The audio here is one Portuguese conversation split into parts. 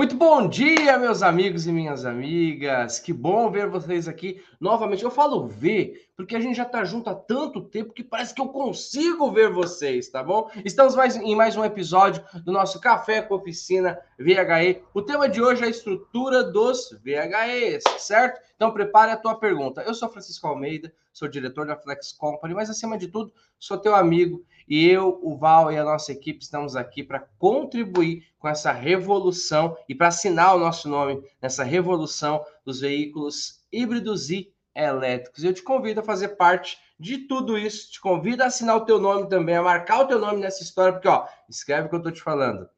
Muito bom dia, meus amigos e minhas amigas. Que bom ver vocês aqui novamente. Eu falo ver, porque a gente já está junto há tanto tempo que parece que eu consigo ver vocês, tá bom? Estamos mais, em mais um episódio do nosso Café com Oficina VHE. O tema de hoje é a estrutura dos VHEs, certo? Então prepare a tua pergunta. Eu sou Francisco Almeida, sou diretor da Flex Company, mas acima de tudo, sou teu amigo e eu, o Val e a nossa equipe estamos aqui para contribuir com essa revolução e para assinar o nosso nome nessa revolução dos veículos híbridos e elétricos. Eu te convido a fazer parte de tudo isso, te convido a assinar o teu nome também, a marcar o teu nome nessa história, porque ó, escreve o que eu estou te falando.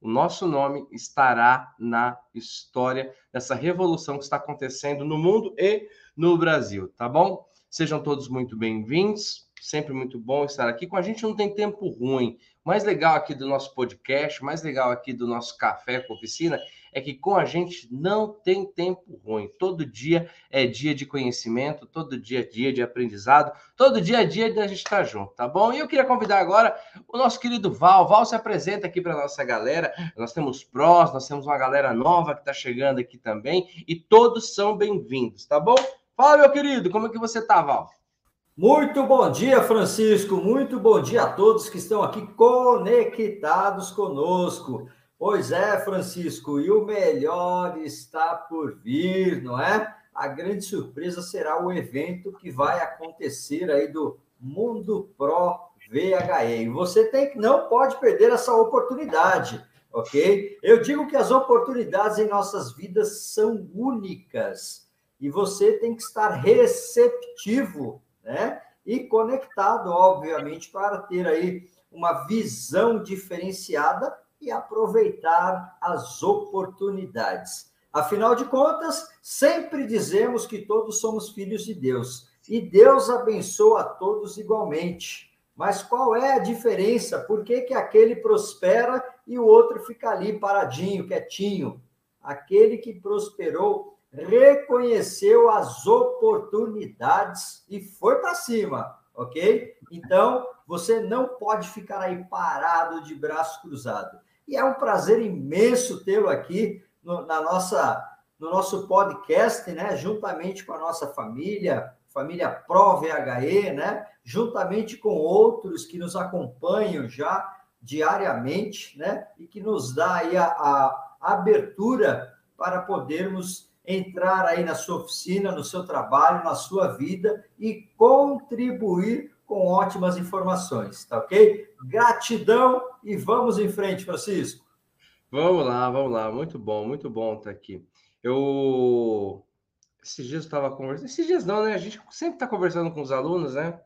O nosso nome estará na história dessa revolução que está acontecendo no mundo e no Brasil, tá bom? Sejam todos muito bem-vindos sempre muito bom estar aqui. Com a gente não tem tempo ruim. O mais legal aqui do nosso podcast, o mais legal aqui do nosso café com oficina é que com a gente não tem tempo ruim. Todo dia é dia de conhecimento, todo dia é dia de aprendizado, todo dia é dia de a gente estar junto, tá bom? E eu queria convidar agora o nosso querido Val. Val se apresenta aqui para nossa galera. Nós temos prós, nós temos uma galera nova que está chegando aqui também e todos são bem-vindos, tá bom? Fala, meu querido, como é que você tá, Val? Muito bom dia, Francisco. Muito bom dia a todos que estão aqui conectados conosco. Pois é, Francisco, e o melhor está por vir, não é? A grande surpresa será o evento que vai acontecer aí do Mundo Pro VHE. E você tem não pode perder essa oportunidade, ok? Eu digo que as oportunidades em nossas vidas são únicas e você tem que estar receptivo né? E conectado, obviamente, para ter aí uma visão diferenciada e aproveitar as oportunidades. Afinal de contas, sempre dizemos que todos somos filhos de Deus e Deus abençoa a todos igualmente. Mas qual é a diferença? Por que, que aquele prospera e o outro fica ali paradinho, quietinho? Aquele que prosperou reconheceu as oportunidades e foi para cima, ok? Então, você não pode ficar aí parado de braço cruzado. E é um prazer imenso tê-lo aqui no, na nossa, no nosso podcast, né? Juntamente com a nossa família, família Pro VHE, né? Juntamente com outros que nos acompanham já diariamente, né? E que nos dá aí a, a abertura para podermos entrar aí na sua oficina, no seu trabalho, na sua vida e contribuir com ótimas informações, tá ok? Gratidão e vamos em frente, Francisco. Vamos lá, vamos lá. Muito bom, muito bom estar aqui. Eu esses dias estava conversando, esses dias não, né? A gente sempre está conversando com os alunos, né?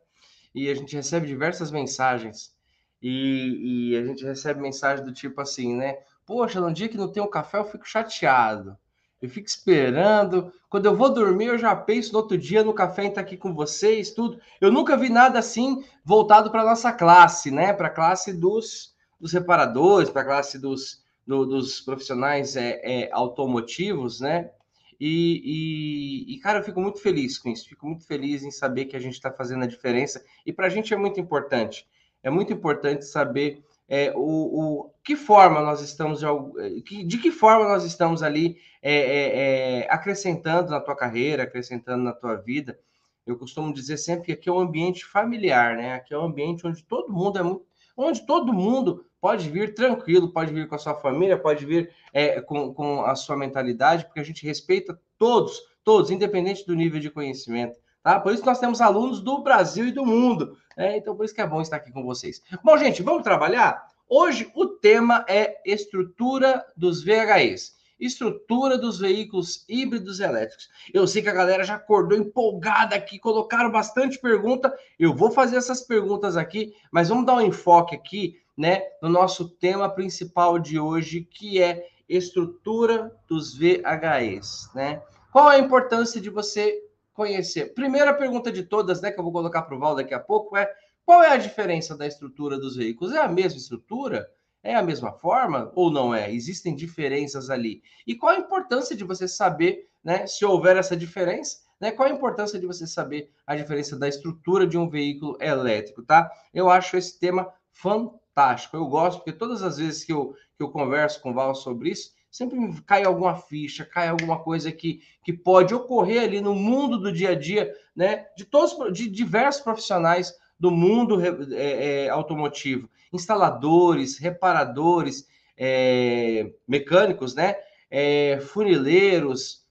E a gente recebe diversas mensagens. E, e a gente recebe mensagem do tipo assim, né? Poxa, no dia que não tem um café, eu fico chateado. Eu fico esperando. Quando eu vou dormir, eu já penso no outro dia no café estar aqui com vocês, tudo. Eu nunca vi nada assim voltado para nossa classe, né? Para a classe dos, dos reparadores, para a classe dos, do, dos profissionais é, é, automotivos, né? E, e, e, cara, eu fico muito feliz com isso. Fico muito feliz em saber que a gente está fazendo a diferença. E para a gente é muito importante. É muito importante saber é, o, o, que forma nós estamos, de, de que forma nós estamos ali é, é, é, acrescentando na tua carreira, acrescentando na tua vida. Eu costumo dizer sempre que aqui é um ambiente familiar, né? Aqui é um ambiente onde todo mundo é muito, onde todo mundo pode vir tranquilo, pode vir com a sua família, pode vir é, com, com a sua mentalidade, porque a gente respeita todos, todos, independente do nível de conhecimento. Tá? Por isso nós temos alunos do Brasil e do mundo. Né? Então, por isso que é bom estar aqui com vocês. Bom, gente, vamos trabalhar? Hoje o tema é estrutura dos VHEs. Estrutura dos veículos híbridos elétricos. Eu sei que a galera já acordou empolgada aqui, colocaram bastante pergunta. Eu vou fazer essas perguntas aqui, mas vamos dar um enfoque aqui, né, no nosso tema principal de hoje, que é estrutura dos VHEs, né? Qual a importância de você conhecer? Primeira pergunta de todas, né, que eu vou colocar para o Val daqui a pouco é: qual é a diferença da estrutura dos veículos? É a mesma estrutura? É a mesma forma ou não é? Existem diferenças ali. E qual a importância de você saber, né, se houver essa diferença, né? Qual a importância de você saber a diferença da estrutura de um veículo elétrico, tá? Eu acho esse tema fantástico. Eu gosto porque todas as vezes que eu, que eu converso com o Val sobre isso, sempre cai alguma ficha, cai alguma coisa que, que pode ocorrer ali no mundo do dia a dia, né? De todos, de diversos profissionais do mundo é, é, automotivo, instaladores, reparadores, é, mecânicos, né? É, funileiros,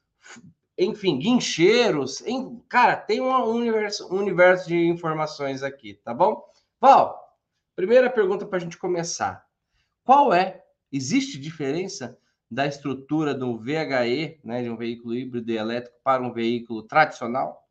enfim, guincheiros, em, cara, tem um universo, um universo de informações aqui, tá bom? Val, primeira pergunta para a gente começar. Qual é, existe diferença da estrutura do VHE, né, de um veículo híbrido e elétrico, para um veículo tradicional?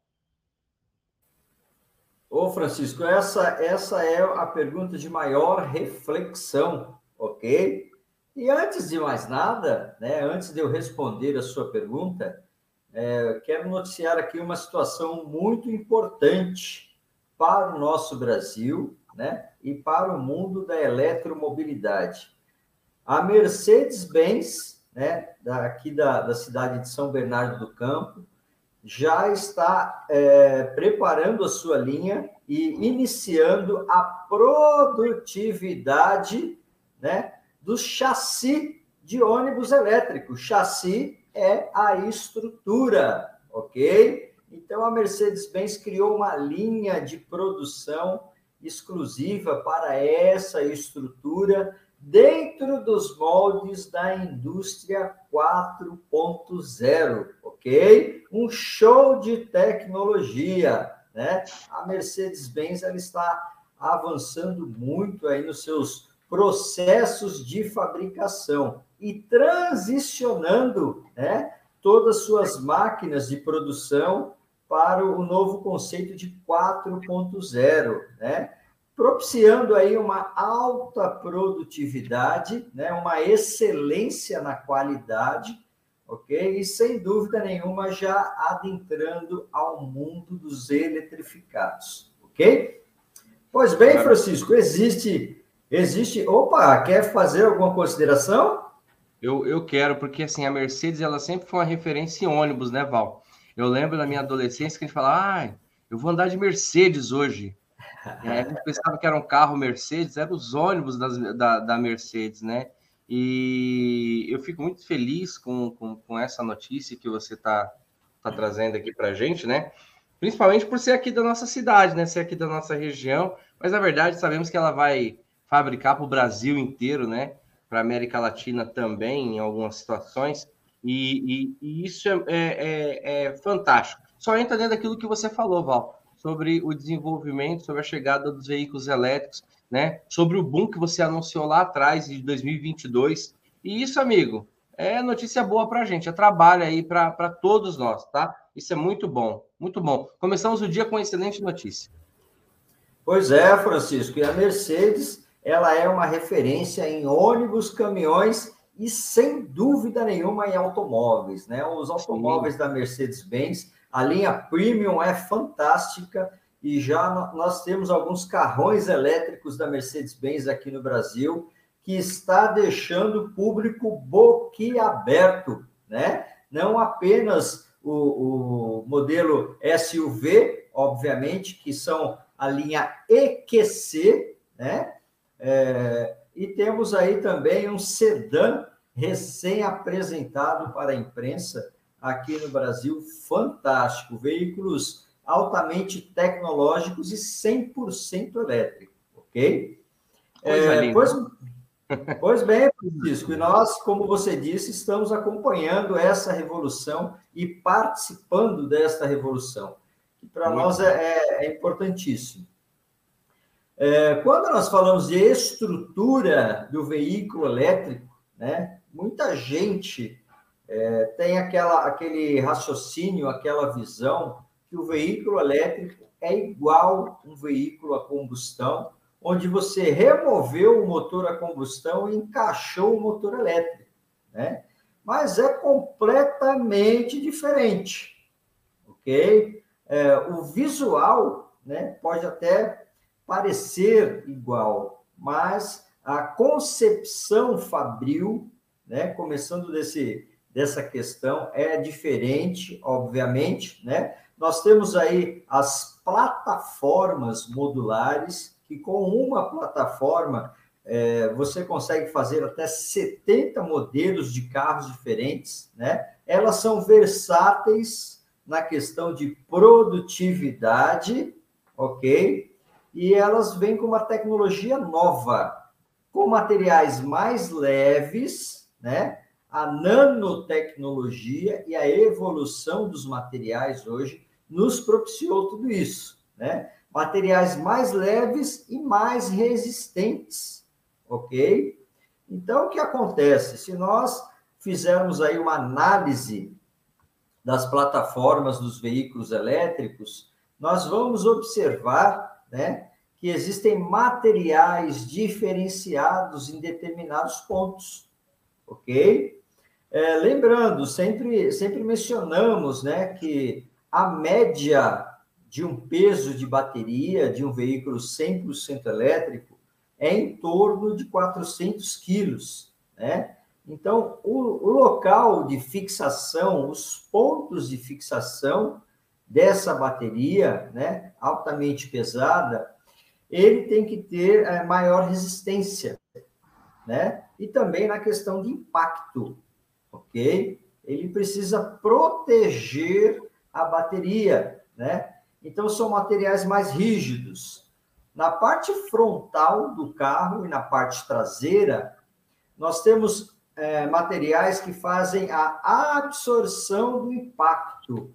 Ô, Francisco, essa, essa é a pergunta de maior reflexão, ok? E antes de mais nada, né, antes de eu responder a sua pergunta, é, quero noticiar aqui uma situação muito importante para o nosso Brasil né, e para o mundo da eletromobilidade. A Mercedes-Benz, né, aqui da, da cidade de São Bernardo do Campo, já está é, preparando a sua linha e iniciando a produtividade né, do chassi de ônibus elétrico. Chassi é a estrutura, ok? Então a Mercedes-Benz criou uma linha de produção exclusiva para essa estrutura dentro dos moldes da indústria 4.0, ok? Um show de tecnologia, né? A Mercedes-Benz está avançando muito aí nos seus processos de fabricação e transicionando, né, todas suas máquinas de produção para o novo conceito de 4.0, né? Propiciando aí uma alta produtividade, né, uma excelência na qualidade, ok? E sem dúvida nenhuma já adentrando ao mundo dos eletrificados, ok? Pois bem, Francisco, existe, existe. Opa, quer fazer alguma consideração? Eu, eu quero, porque assim, a Mercedes ela sempre foi uma referência em ônibus, né, Val? Eu lembro da minha adolescência que a gente falava, ah, eu vou andar de Mercedes hoje. Aí a gente pensava que era um carro Mercedes, eram os ônibus das, da, da Mercedes, né? E eu fico muito feliz com, com, com essa notícia que você está tá trazendo aqui para a gente, né? Principalmente por ser aqui da nossa cidade, né? Ser aqui da nossa região, mas na verdade sabemos que ela vai fabricar para o Brasil inteiro, né? Para a América Latina também, em algumas situações, e, e, e isso é, é, é, é fantástico. Só entra dentro daquilo que você falou, Val sobre o desenvolvimento, sobre a chegada dos veículos elétricos, né? Sobre o boom que você anunciou lá atrás de 2022. E isso, amigo, é notícia boa para a gente, é trabalho aí para todos nós, tá? Isso é muito bom, muito bom. Começamos o dia com excelente notícia. Pois é, Francisco, e a Mercedes, ela é uma referência em ônibus, caminhões e sem dúvida nenhuma em automóveis, né? Os automóveis Sim. da Mercedes-Benz a linha Premium é fantástica e já nós temos alguns carrões elétricos da Mercedes-Benz aqui no Brasil que está deixando o público boquiaberto, né? Não apenas o, o modelo SUV, obviamente, que são a linha EQC, né? É, e temos aí também um sedã recém-apresentado para a imprensa, aqui no Brasil fantástico, veículos altamente tecnológicos e 100% elétrico, ok? É, pois, pois bem, Francisco, e nós, como você disse, estamos acompanhando essa revolução e participando desta revolução, que para nós é, é, é importantíssimo. É, quando nós falamos de estrutura do veículo elétrico, né, muita gente é, tem aquela, aquele raciocínio, aquela visão que o veículo elétrico é igual um veículo a combustão, onde você removeu o motor a combustão e encaixou o motor elétrico, né? Mas é completamente diferente, ok? É, o visual, né, pode até parecer igual, mas a concepção fabril, né, começando desse dessa questão é diferente, obviamente, né? Nós temos aí as plataformas modulares, que com uma plataforma é, você consegue fazer até 70 modelos de carros diferentes, né? Elas são versáteis na questão de produtividade, ok? E elas vêm com uma tecnologia nova, com materiais mais leves, né? A nanotecnologia e a evolução dos materiais hoje nos propiciou tudo isso, né? Materiais mais leves e mais resistentes, ok? Então, o que acontece? Se nós fizermos aí uma análise das plataformas dos veículos elétricos, nós vamos observar, né, que existem materiais diferenciados em determinados pontos, ok? É, lembrando, sempre, sempre mencionamos, né, que a média de um peso de bateria de um veículo 100% elétrico é em torno de 400 quilos, né? Então, o, o, local de fixação, os pontos de fixação dessa bateria, né, altamente pesada, ele tem que ter é, maior resistência, né? E também na questão de impacto, ok? Ele precisa proteger a bateria, né? Então, são materiais mais rígidos. Na parte frontal do carro e na parte traseira, nós temos é, materiais que fazem a absorção do impacto.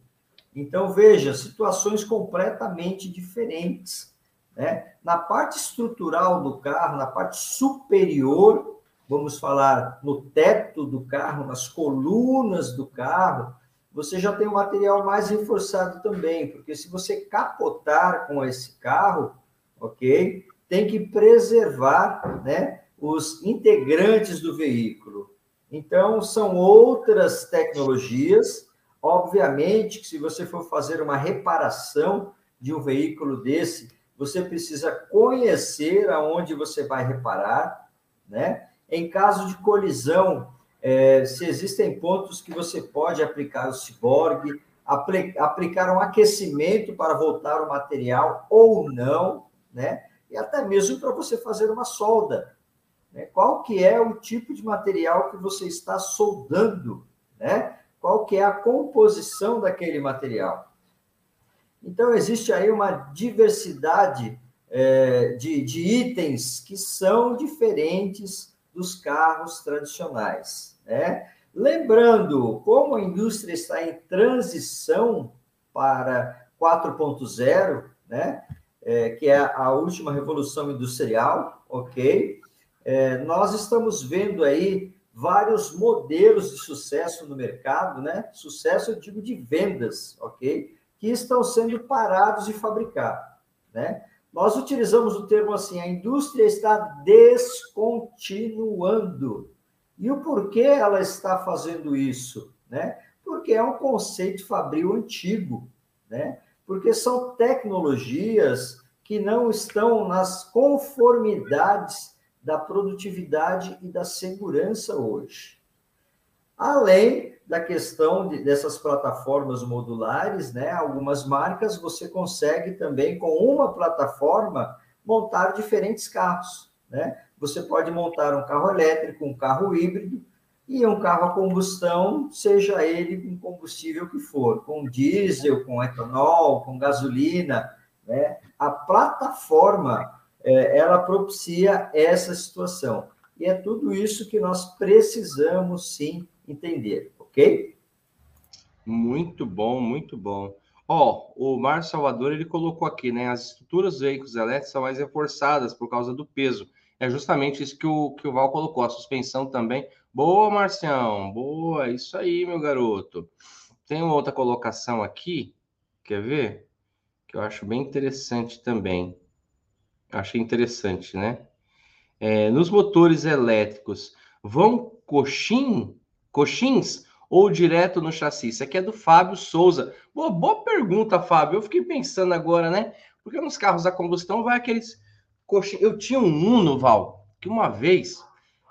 Então, veja, situações completamente diferentes. Né? Na parte estrutural do carro, na parte superior, vamos falar no teto do carro, nas colunas do carro, você já tem um material mais reforçado também, porque se você capotar com esse carro, ok? Tem que preservar, né, os integrantes do veículo. Então, são outras tecnologias. Obviamente que se você for fazer uma reparação de um veículo desse, você precisa conhecer aonde você vai reparar, né? Em caso de colisão, é, se existem pontos que você pode aplicar o ciborgue, apl aplicar um aquecimento para voltar o material ou não, né? E até mesmo para você fazer uma solda. Né? Qual que é o tipo de material que você está soldando, né? Qual que é a composição daquele material? Então, existe aí uma diversidade é, de, de itens que são diferentes dos carros tradicionais. Né? Lembrando, como a indústria está em transição para 4.0, né? É, que é a última revolução industrial, ok? É, nós estamos vendo aí vários modelos de sucesso no mercado, né? Sucesso, eu digo, de vendas, ok? Que estão sendo parados de fabricar, né? Nós utilizamos o termo assim, a indústria está descontinuando, e o porquê ela está fazendo isso? Né? Porque é um conceito fabril antigo, né? porque são tecnologias que não estão nas conformidades da produtividade e da segurança hoje. Além da questão de, dessas plataformas modulares, né? Algumas marcas você consegue também com uma plataforma montar diferentes carros, né? Você pode montar um carro elétrico, um carro híbrido e um carro a combustão, seja ele com combustível que for, com diesel, com etanol, com gasolina, né? A plataforma é, ela propicia essa situação. E é tudo isso que nós precisamos sim entender, ok? Muito bom, muito bom. Ó, oh, o Mar Salvador ele colocou aqui, né? As estruturas dos veículos elétricos são mais reforçadas por causa do peso é justamente isso que o, que o Val colocou, a suspensão também. Boa, Marcião, boa, isso aí, meu garoto. Tem uma outra colocação aqui, quer ver? Que eu acho bem interessante também. Achei interessante, né? É, nos motores elétricos, vão coxim, coxins ou direto no chassi? Isso aqui é do Fábio Souza. Boa, boa pergunta, Fábio. Eu fiquei pensando agora, né? Porque nos carros a combustão vai aqueles Coxa, eu tinha um Uno, Val, que uma vez,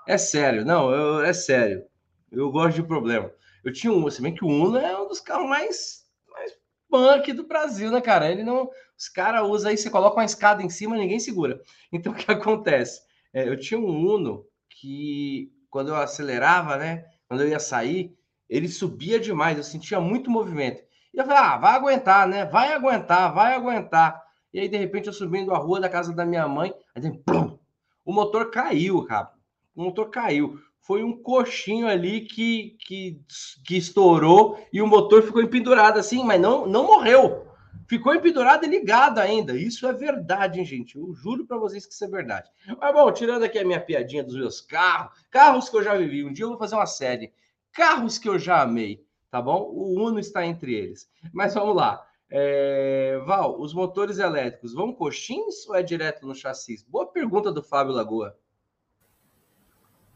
é sério, não, eu, é sério, eu gosto de problema. Eu tinha um, se bem que o Uno é um dos carros mais, mais punk do Brasil, né, cara? Ele não, os caras usam aí, você coloca uma escada em cima, ninguém segura. Então, o que acontece? É, eu tinha um Uno que, quando eu acelerava, né? Quando eu ia sair, ele subia demais, eu sentia muito movimento. E eu falei, ah, vai aguentar, né? Vai aguentar, vai aguentar. E aí, de repente, eu subindo a rua da casa da minha mãe, aí, pum, o motor caiu, cara. O motor caiu. Foi um coxinho ali que, que, que estourou e o motor ficou empendurado assim, mas não, não morreu. Ficou empendurado e ligado ainda. Isso é verdade, hein, gente? Eu juro para vocês que isso é verdade. Mas bom, tirando aqui a minha piadinha dos meus carros, carros que eu já vivi. Um dia eu vou fazer uma série. Carros que eu já amei, tá bom? O Uno está entre eles. Mas vamos lá. É... Val, os motores elétricos vão coxins ou é direto no chassi? Boa pergunta do Fábio Lagoa.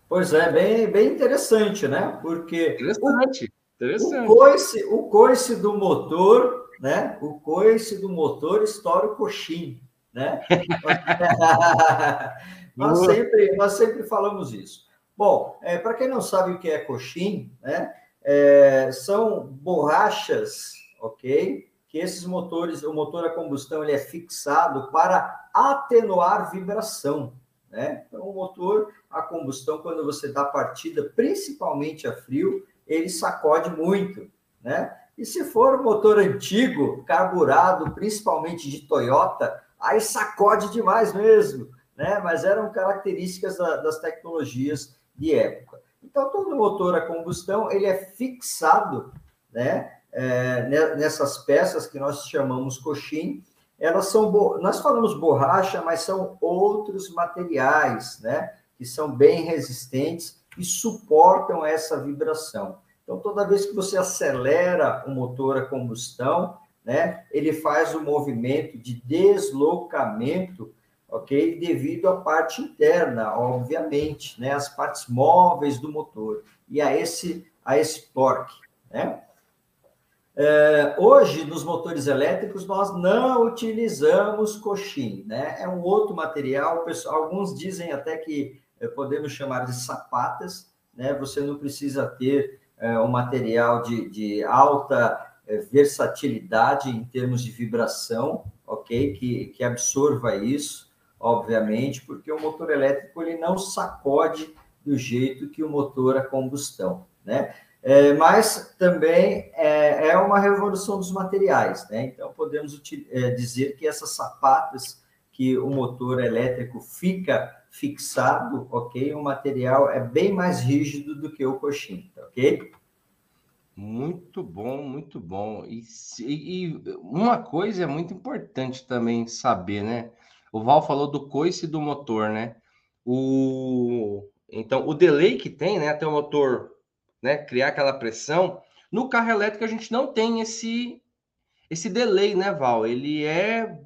Pois é, bem, bem interessante, né? Porque interessante, interessante. O, coice, o coice do motor né? O coice do motor estoura o coxim, né? nós, sempre, nós sempre falamos isso. Bom, é, para quem não sabe o que é coxim, né? É, são borrachas, ok? Que esses motores, o motor a combustão, ele é fixado para atenuar vibração, né? Então, o motor a combustão, quando você dá partida, principalmente a frio, ele sacode muito, né? E se for motor antigo, carburado, principalmente de Toyota, aí sacode demais mesmo, né? Mas eram características da, das tecnologias de época. Então, todo motor a combustão, ele é fixado, né? É, nessas peças que nós chamamos coxim, elas são, nós falamos borracha, mas são outros materiais, né? Que são bem resistentes e suportam essa vibração. Então, toda vez que você acelera o motor a combustão, né, ele faz o um movimento de deslocamento, ok? Devido à parte interna, obviamente, né, as partes móveis do motor e a esse, a esse torque, né? É, hoje, nos motores elétricos, nós não utilizamos coxim, né? É um outro material, pessoal, alguns dizem até que eh, podemos chamar de sapatas, né? Você não precisa ter é, um material de, de alta é, versatilidade em termos de vibração, ok? Que, que absorva isso, obviamente, porque o motor elétrico ele não sacode do jeito que o motor a combustão, né? É, mas também é, é, uma revolução dos materiais, né? Então podemos é, dizer que essas sapatas que o motor elétrico fica fixado, ok? O material é bem mais rígido do que o coxim, tá ok? Muito bom, muito bom. E, e, uma coisa é muito importante também saber, né? O Val falou do coice do motor, né? O, então, o delay que tem, né? Até o motor né, criar aquela pressão. No carro elétrico a gente não tem esse esse delay, né, Val? Ele é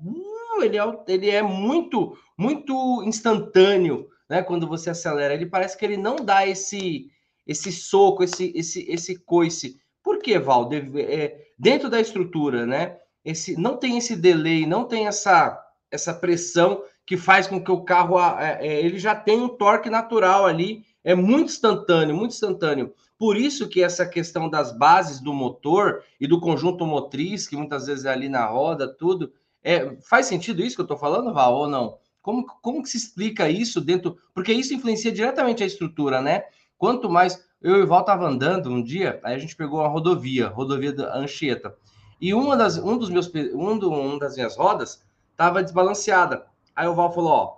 uh, ele é, ele é muito muito instantâneo, né? Quando você acelera, ele parece que ele não dá esse esse soco, esse esse esse coice. Por que, Val? É, dentro da estrutura, né? Esse não tem esse delay, não tem essa essa pressão que faz com que o carro é, é, ele já tem um torque natural ali, é muito instantâneo, muito instantâneo. Por isso que essa questão das bases do motor e do conjunto motriz, que muitas vezes é ali na roda, tudo, é, faz sentido isso que eu estou falando, Val, ou não? Como, como que se explica isso dentro? Porque isso influencia diretamente a estrutura, né? Quanto mais. Eu e o Val tava andando um dia, aí a gente pegou uma rodovia, rodovia da Anchieta. E uma das, um dos meus, um, do, um das minhas rodas tava desbalanceada. Aí o Val falou: Ó,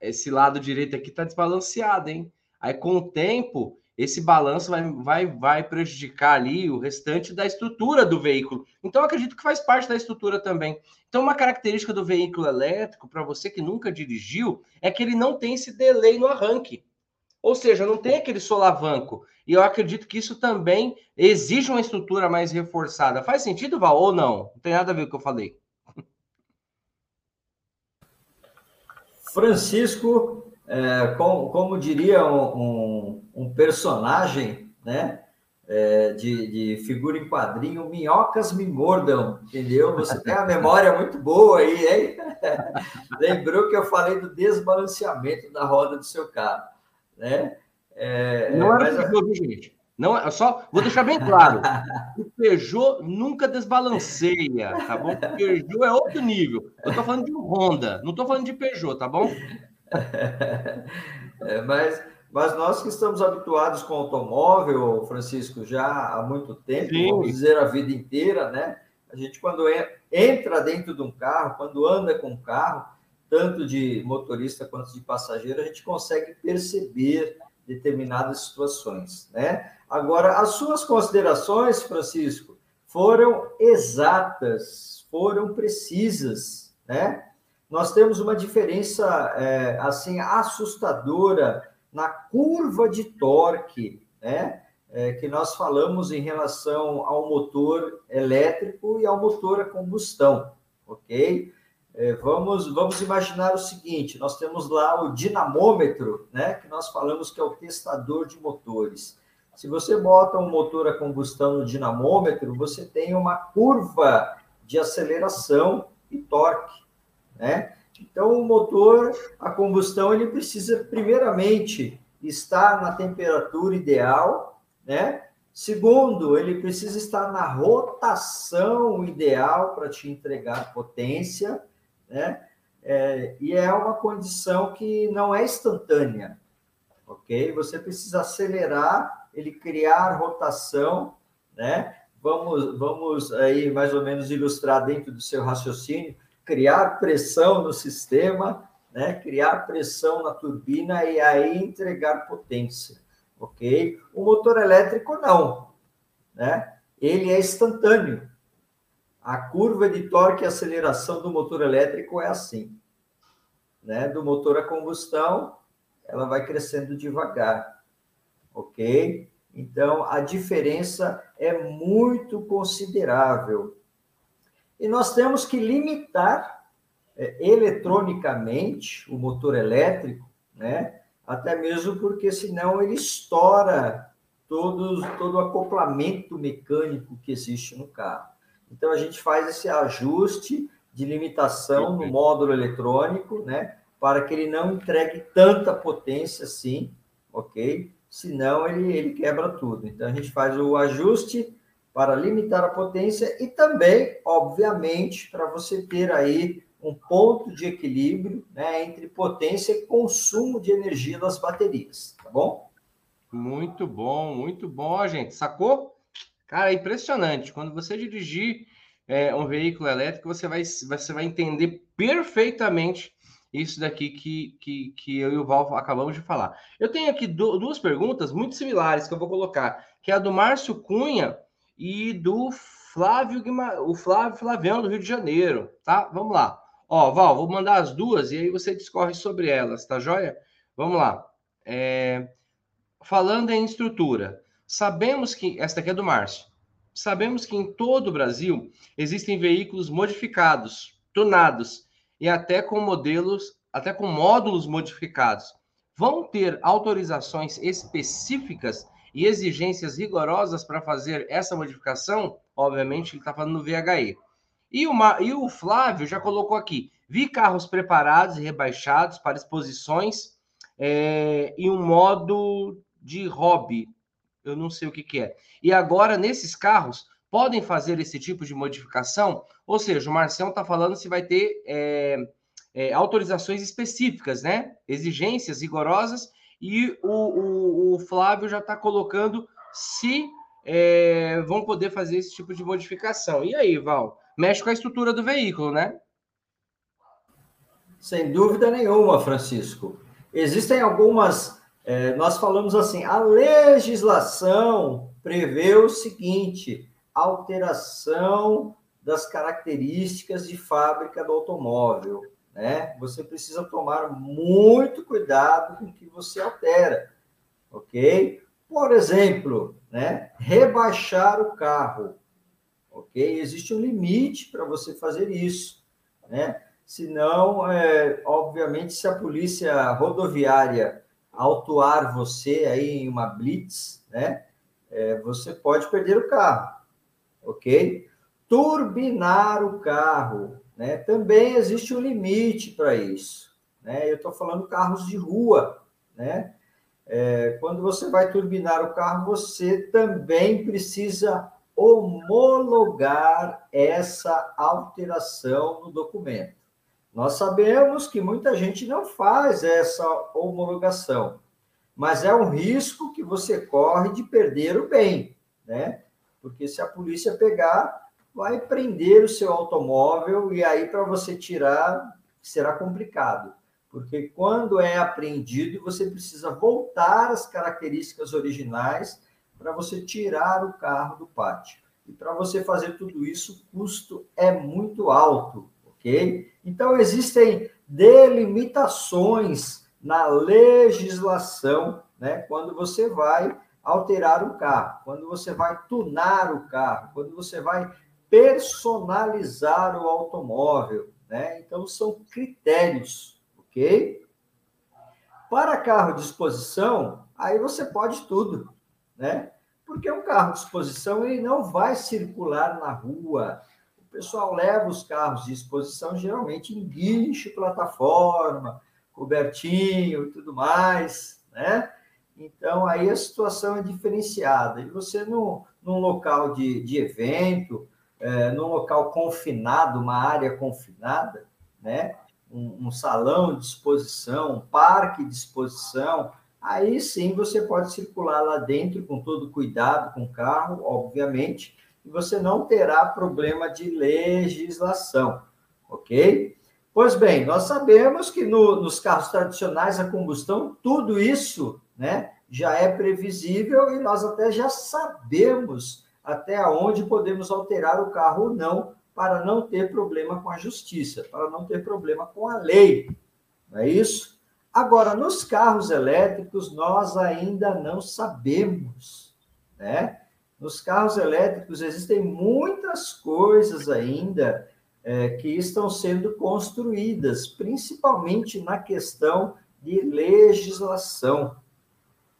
esse lado direito aqui tá desbalanceado, hein? Aí com o tempo esse balanço vai, vai, vai prejudicar ali o restante da estrutura do veículo. Então, acredito que faz parte da estrutura também. Então, uma característica do veículo elétrico, para você que nunca dirigiu, é que ele não tem esse delay no arranque. Ou seja, não tem aquele solavanco. E eu acredito que isso também exige uma estrutura mais reforçada. Faz sentido, Val, ou não? Não tem nada a ver com o que eu falei. Francisco é, como, como, diria um, um, personagem, né? É, de, de, figura em quadrinho, minhocas me mordam, entendeu? Você tem a memória muito boa aí, hein? Lembrou que eu falei do desbalanceamento da roda do seu carro, né? É, não era mas... Peugeot, gente. Não, é só vou deixar bem claro. O Peugeot nunca desbalanceia, tá bom? O Peugeot é outro nível. Eu tô falando de Honda, não tô falando de Peugeot, tá bom? É, mas, mas nós que estamos habituados com automóvel, Francisco, já há muito tempo, Sim. vamos dizer a vida inteira, né? A gente, quando entra dentro de um carro, quando anda com um carro, tanto de motorista quanto de passageiro, a gente consegue perceber determinadas situações, né? Agora, as suas considerações, Francisco, foram exatas, foram precisas, né? Nós temos uma diferença é, assim assustadora na curva de torque, né? É, que nós falamos em relação ao motor elétrico e ao motor a combustão, ok? É, vamos, vamos imaginar o seguinte: nós temos lá o dinamômetro, né? Que nós falamos que é o testador de motores. Se você bota um motor a combustão no dinamômetro, você tem uma curva de aceleração e torque, né? Então, o motor a combustão ele precisa primeiramente estar na temperatura ideal, né? Segundo, ele precisa estar na rotação ideal para te entregar potência, né? É, e é uma condição que não é instantânea, ok? Você precisa acelerar ele criar rotação, né? Vamos, vamos aí mais ou menos ilustrar dentro do seu raciocínio, criar pressão no sistema, né? Criar pressão na turbina e aí entregar potência, ok? O motor elétrico não, né? Ele é instantâneo. A curva de torque e aceleração do motor elétrico é assim, né? Do motor a combustão, ela vai crescendo devagar ok? Então, a diferença é muito considerável. E nós temos que limitar é, eletronicamente o motor elétrico, né? Até mesmo porque senão ele estoura todo, todo o acoplamento mecânico que existe no carro. Então, a gente faz esse ajuste de limitação no módulo eletrônico, né? Para que ele não entregue tanta potência assim, ok? senão ele, ele quebra tudo. Então, a gente faz o ajuste para limitar a potência e também, obviamente, para você ter aí um ponto de equilíbrio né, entre potência e consumo de energia das baterias, tá bom? Muito bom, muito bom, gente. Sacou? Cara, é impressionante. Quando você dirigir é, um veículo elétrico, você vai, você vai entender perfeitamente isso daqui que, que, que eu e o Val acabamos de falar. Eu tenho aqui duas perguntas muito similares que eu vou colocar, que é a do Márcio Cunha e do Flávio Guima, o Flávio Flaviano do Rio de Janeiro, tá? Vamos lá. Ó, Val, vou mandar as duas e aí você discorre sobre elas, tá joia? Vamos lá. É... Falando em estrutura, sabemos que esta aqui é do Márcio. Sabemos que em todo o Brasil existem veículos modificados, tunados e até com modelos, até com módulos modificados, vão ter autorizações específicas e exigências rigorosas para fazer essa modificação? Obviamente, ele está falando no VHE. E, uma, e o Flávio já colocou aqui: vi carros preparados e rebaixados para exposições é, em um modo de hobby. Eu não sei o que, que é. E agora, nesses carros, podem fazer esse tipo de modificação? Ou seja, o Marcelo está falando se vai ter é, é, autorizações específicas, né? Exigências rigorosas, e o, o, o Flávio já está colocando se é, vão poder fazer esse tipo de modificação. E aí, Val? Mexe com a estrutura do veículo, né? Sem dúvida nenhuma, Francisco. Existem algumas. É, nós falamos assim: a legislação prevê o seguinte: alteração das características de fábrica do automóvel, né? Você precisa tomar muito cuidado com o que você altera, ok? Por exemplo, né? Rebaixar o carro, ok? Existe um limite para você fazer isso, né? Senão, é, obviamente, se a polícia rodoviária autuar você aí em uma blitz, né? É, você pode perder o carro ok? Turbinar o carro, né? Também existe um limite para isso, né? Eu estou falando carros de rua, né? É, quando você vai turbinar o carro, você também precisa homologar essa alteração no documento. Nós sabemos que muita gente não faz essa homologação, mas é um risco que você corre de perder o bem, né? Porque se a polícia pegar, vai prender o seu automóvel e aí para você tirar será complicado, porque quando é apreendido, você precisa voltar às características originais para você tirar o carro do pátio. E para você fazer tudo isso, o custo é muito alto, ok? Então, existem delimitações na legislação, né? Quando você vai alterar o carro, quando você vai tunar o carro, quando você vai personalizar o automóvel, né? Então, são critérios, ok? Para carro de exposição, aí você pode tudo, né? Porque um carro de exposição ele não vai circular na rua. O pessoal leva os carros de exposição geralmente em guincho, plataforma, cobertinho e tudo mais, né? Então, aí a situação é diferenciada. E você, no, num local de, de evento, é, num local confinado, uma área confinada, né? Um, um, salão de exposição, um parque de exposição, aí sim você pode circular lá dentro com todo cuidado com o carro, obviamente, e você não terá problema de legislação, ok? Pois bem, nós sabemos que no, nos carros tradicionais a combustão, tudo isso né, já é previsível e nós até já sabemos até onde podemos alterar o carro ou não, para não ter problema com a justiça, para não ter problema com a lei. Não é isso? Agora, nos carros elétricos, nós ainda não sabemos, né? Nos carros elétricos existem muitas coisas ainda é, que estão sendo construídas, principalmente na questão de legislação,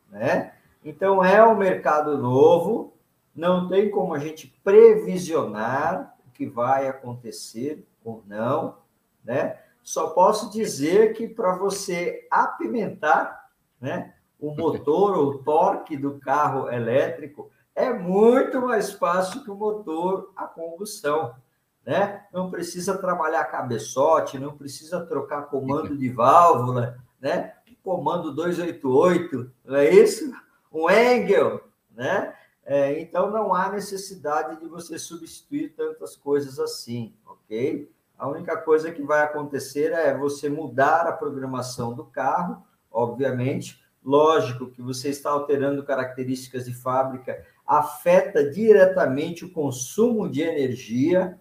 né? Então, é um mercado novo, não tem como a gente previsionar o que vai acontecer ou não, né? Só posso dizer que para você apimentar né, o motor ou o torque do carro elétrico é muito mais fácil que o motor a combustão. Né? Não precisa trabalhar cabeçote, não precisa trocar comando de válvula, né? comando 288, não é isso? Um Engel, né? É, então não há necessidade de você substituir tantas coisas assim, ok? A única coisa que vai acontecer é você mudar a programação do carro, obviamente. Lógico que você está alterando características de fábrica, afeta diretamente o consumo de energia,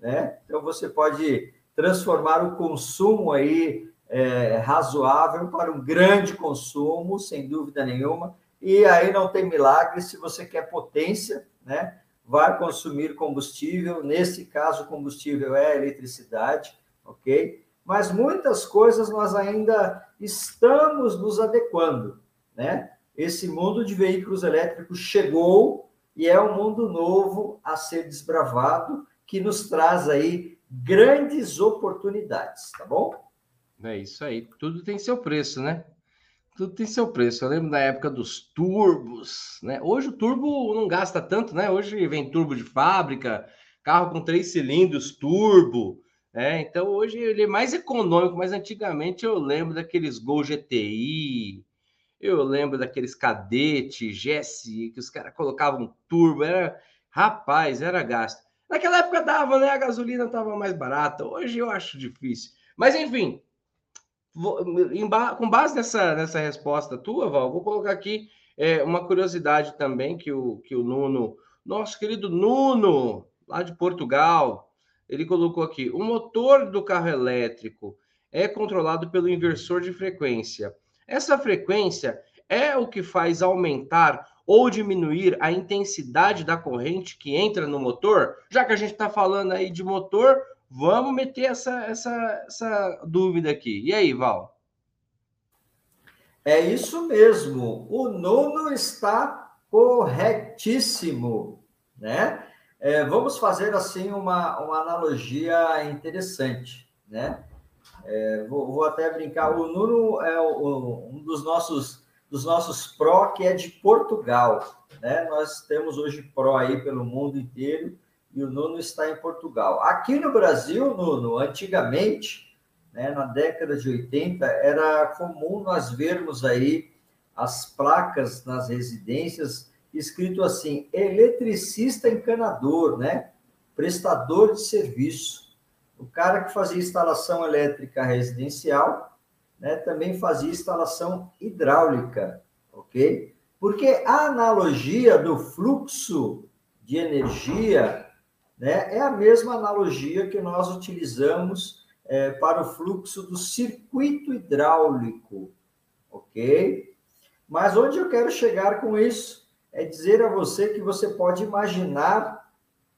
né? Então você pode transformar o consumo aí é, razoável para um grande consumo, sem dúvida nenhuma. E aí não tem milagre se você quer potência, né? vai consumir combustível, nesse caso, combustível é eletricidade, ok? Mas muitas coisas nós ainda estamos nos adequando, né? Esse mundo de veículos elétricos chegou e é um mundo novo a ser desbravado que nos traz aí grandes oportunidades, tá bom? É isso aí. Tudo tem seu preço, né? Tudo tem seu preço. Eu lembro da época dos turbos, né? Hoje o turbo não gasta tanto, né? Hoje vem turbo de fábrica, carro com três cilindros, turbo, né? Então hoje ele é mais econômico, mas antigamente eu lembro daqueles Gol GTI, eu lembro daqueles Cadete, GSI, que os caras colocavam turbo, era rapaz, era gasto. Naquela época dava, né? A gasolina estava mais barata. Hoje eu acho difícil. Mas enfim, com base nessa, nessa resposta tua, Val, vou colocar aqui é, uma curiosidade também que o, que o Nuno, nosso querido Nuno, lá de Portugal, ele colocou aqui: o motor do carro elétrico é controlado pelo inversor de frequência. Essa frequência é o que faz aumentar ou diminuir a intensidade da corrente que entra no motor? Já que a gente está falando aí de motor, Vamos meter essa, essa, essa dúvida aqui. E aí, Val? É isso mesmo. O nono está corretíssimo, né? É, vamos fazer assim uma, uma analogia interessante, né? É, vou, vou, até brincar. O Nuno é o, um dos nossos dos nossos pró que é de Portugal, né? Nós temos hoje pró aí pelo mundo inteiro e o Nuno está em Portugal. Aqui no Brasil, Nuno, antigamente, né, na década de 80, era comum nós vermos aí as placas nas residências escrito assim: eletricista encanador, né? Prestador de serviço. O cara que fazia instalação elétrica residencial, né, também fazia instalação hidráulica, ok? Porque a analogia do fluxo de energia né, é a mesma analogia que nós utilizamos é, para o fluxo do circuito hidráulico, ok? Mas onde eu quero chegar com isso é dizer a você que você pode imaginar,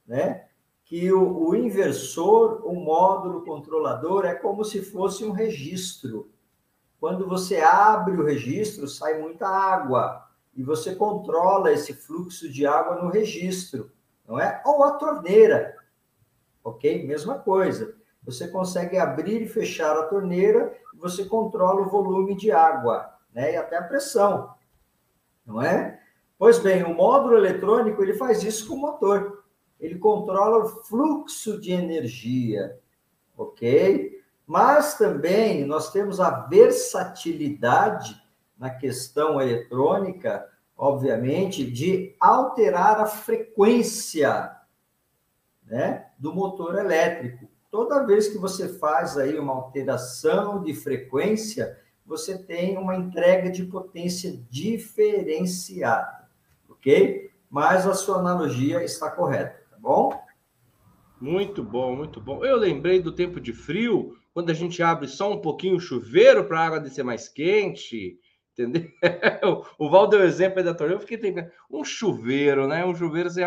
né, que o, o inversor, o módulo controlador é como se fosse um registro. Quando você abre o registro, sai muita água e você controla esse fluxo de água no registro, não é? Ou a torneira, ok? Mesma coisa. Você consegue abrir e fechar a torneira você controla o volume de água né? E até a pressão, não é? Pois bem, o módulo eletrônico ele faz isso com o motor. Ele controla o fluxo de energia, ok? Mas também nós temos a versatilidade na questão eletrônica, obviamente, de alterar a frequência né, do motor elétrico. Toda vez que você faz aí uma alteração de frequência, você tem uma entrega de potência diferenciada, ok? Mas a sua analogia está correta, tá bom? Muito bom, muito bom. Eu lembrei do tempo de frio, quando a gente abre só um pouquinho o chuveiro para a água descer mais quente, entendeu? o Val deu exemplo aí da torneira, eu fiquei tentando. Um chuveiro, né? Um chuveiro, assim,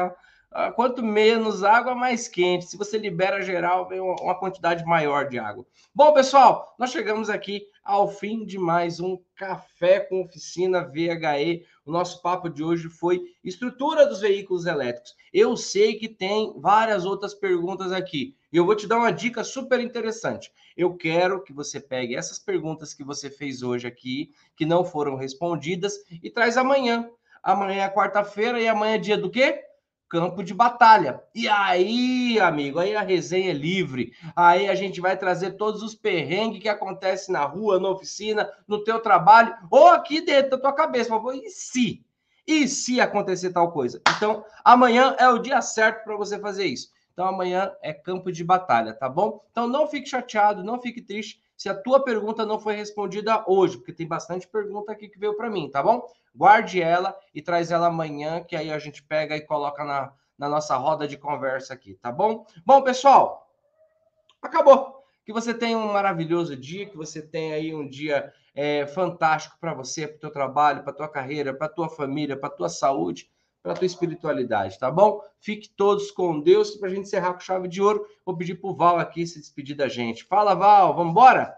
quanto menos água, mais quente. Se você libera geral, vem uma quantidade maior de água. Bom, pessoal, nós chegamos aqui ao fim de mais um Café com Oficina VHE. O nosso papo de hoje foi estrutura dos veículos elétricos. Eu sei que tem várias outras perguntas aqui. E eu vou te dar uma dica super interessante. Eu quero que você pegue essas perguntas que você fez hoje aqui, que não foram respondidas, e traz amanhã. Amanhã é quarta-feira e amanhã é dia do quê? Campo de batalha. E aí, amigo, aí a resenha é livre. Aí a gente vai trazer todos os perrengues que acontecem na rua, na oficina, no teu trabalho, ou aqui dentro da tua cabeça. Mas, e se? E se acontecer tal coisa? Então, amanhã é o dia certo para você fazer isso. Então, amanhã é campo de batalha, tá bom? Então, não fique chateado, não fique triste se a tua pergunta não foi respondida hoje, porque tem bastante pergunta aqui que veio para mim, tá bom? Guarde ela e traz ela amanhã, que aí a gente pega e coloca na, na nossa roda de conversa aqui, tá bom? Bom, pessoal, acabou. Que você tenha um maravilhoso dia, que você tenha aí um dia é, fantástico para você, para o teu trabalho, para tua carreira, para tua família, para tua saúde, para tua espiritualidade, tá bom? Fique todos com Deus. Para a gente encerrar com chave de ouro, vou pedir para o Val aqui se despedir da gente. Fala, Val, vamos embora?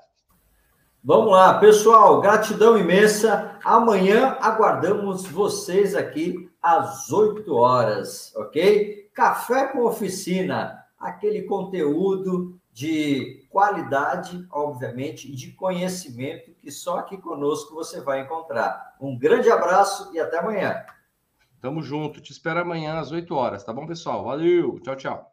Vamos lá, pessoal, gratidão imensa. Amanhã aguardamos vocês aqui às 8 horas, ok? Café com oficina, aquele conteúdo de qualidade, obviamente, e de conhecimento que só aqui conosco você vai encontrar. Um grande abraço e até amanhã. Tamo junto. Te espero amanhã às 8 horas, tá bom, pessoal? Valeu. Tchau, tchau.